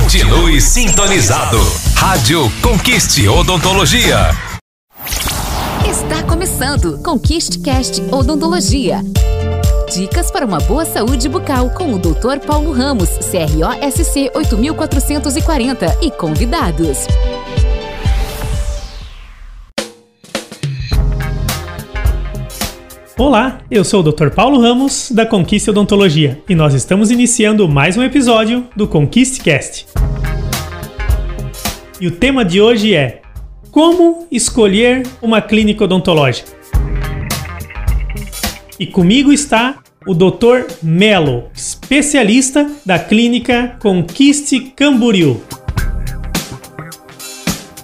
Continue sintonizado. Rádio Conquiste Odontologia. Está começando Conquiste Cast Odontologia. Dicas para uma boa saúde bucal com o Dr. Paulo Ramos, CROSC 8440 e convidados. Olá, eu sou o Dr. Paulo Ramos, da Conquista Odontologia, e nós estamos iniciando mais um episódio do ConquistCast. E o tema de hoje é Como escolher uma clínica odontológica? E comigo está o Dr. Melo, especialista da clínica Conquiste Camboriú.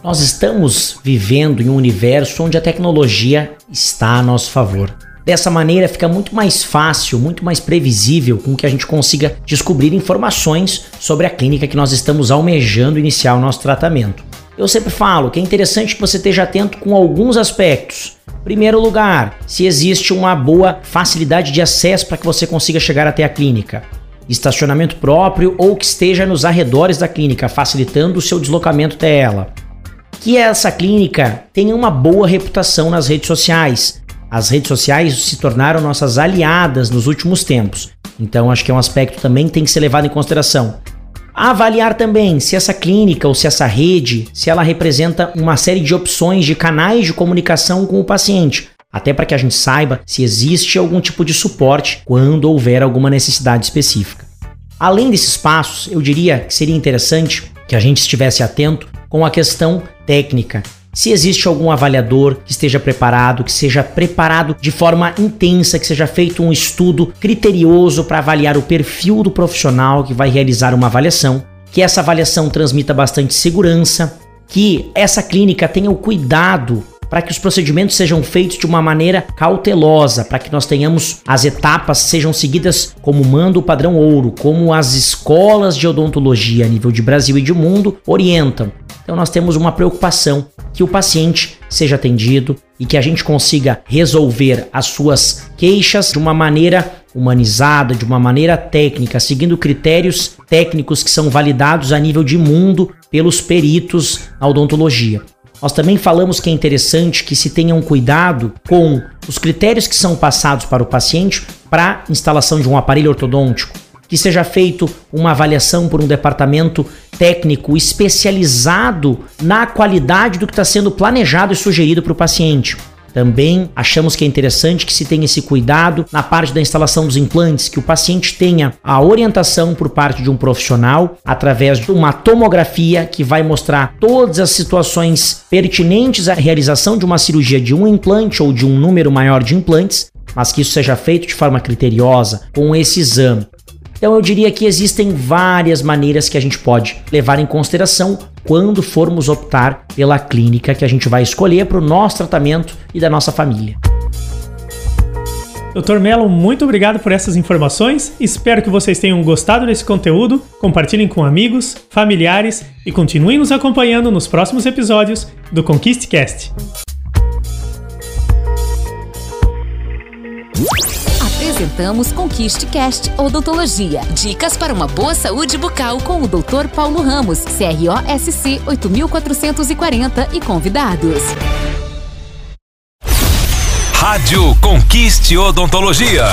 Nós estamos vivendo em um universo onde a tecnologia está a nosso favor. Dessa maneira fica muito mais fácil, muito mais previsível com que a gente consiga descobrir informações sobre a clínica que nós estamos almejando iniciar o nosso tratamento. Eu sempre falo que é interessante que você esteja atento com alguns aspectos. Primeiro lugar, se existe uma boa facilidade de acesso para que você consiga chegar até a clínica. Estacionamento próprio ou que esteja nos arredores da clínica, facilitando o seu deslocamento até ela. Que essa clínica tenha uma boa reputação nas redes sociais, as redes sociais se tornaram nossas aliadas nos últimos tempos. Então acho que é um aspecto também que tem que ser levado em consideração. Avaliar também se essa clínica ou se essa rede, se ela representa uma série de opções de canais de comunicação com o paciente, até para que a gente saiba se existe algum tipo de suporte quando houver alguma necessidade específica. Além desses passos, eu diria que seria interessante que a gente estivesse atento com a questão técnica se existe algum avaliador que esteja preparado, que seja preparado de forma intensa, que seja feito um estudo criterioso para avaliar o perfil do profissional que vai realizar uma avaliação, que essa avaliação transmita bastante segurança, que essa clínica tenha o cuidado para que os procedimentos sejam feitos de uma maneira cautelosa, para que nós tenhamos as etapas sejam seguidas como manda o padrão ouro, como as escolas de odontologia a nível de Brasil e de mundo orientam. Então nós temos uma preocupação que o paciente seja atendido e que a gente consiga resolver as suas queixas de uma maneira humanizada, de uma maneira técnica, seguindo critérios técnicos que são validados a nível de mundo pelos peritos na odontologia. Nós também falamos que é interessante que se tenha um cuidado com os critérios que são passados para o paciente para instalação de um aparelho ortodôntico que seja feito uma avaliação por um departamento técnico especializado na qualidade do que está sendo planejado e sugerido para o paciente. Também achamos que é interessante que se tenha esse cuidado na parte da instalação dos implantes, que o paciente tenha a orientação por parte de um profissional através de uma tomografia que vai mostrar todas as situações pertinentes à realização de uma cirurgia de um implante ou de um número maior de implantes, mas que isso seja feito de forma criteriosa com esse exame. Então eu diria que existem várias maneiras que a gente pode levar em consideração quando formos optar pela clínica que a gente vai escolher para o nosso tratamento e da nossa família. Dr. Melo, muito obrigado por essas informações. Espero que vocês tenham gostado desse conteúdo. Compartilhem com amigos, familiares e continuem nos acompanhando nos próximos episódios do ConquistCast. Apresentamos Conquiste Cast Odontologia. Dicas para uma boa saúde bucal com o Dr. Paulo Ramos, CROSC 8440 e convidados. Rádio Conquiste Odontologia.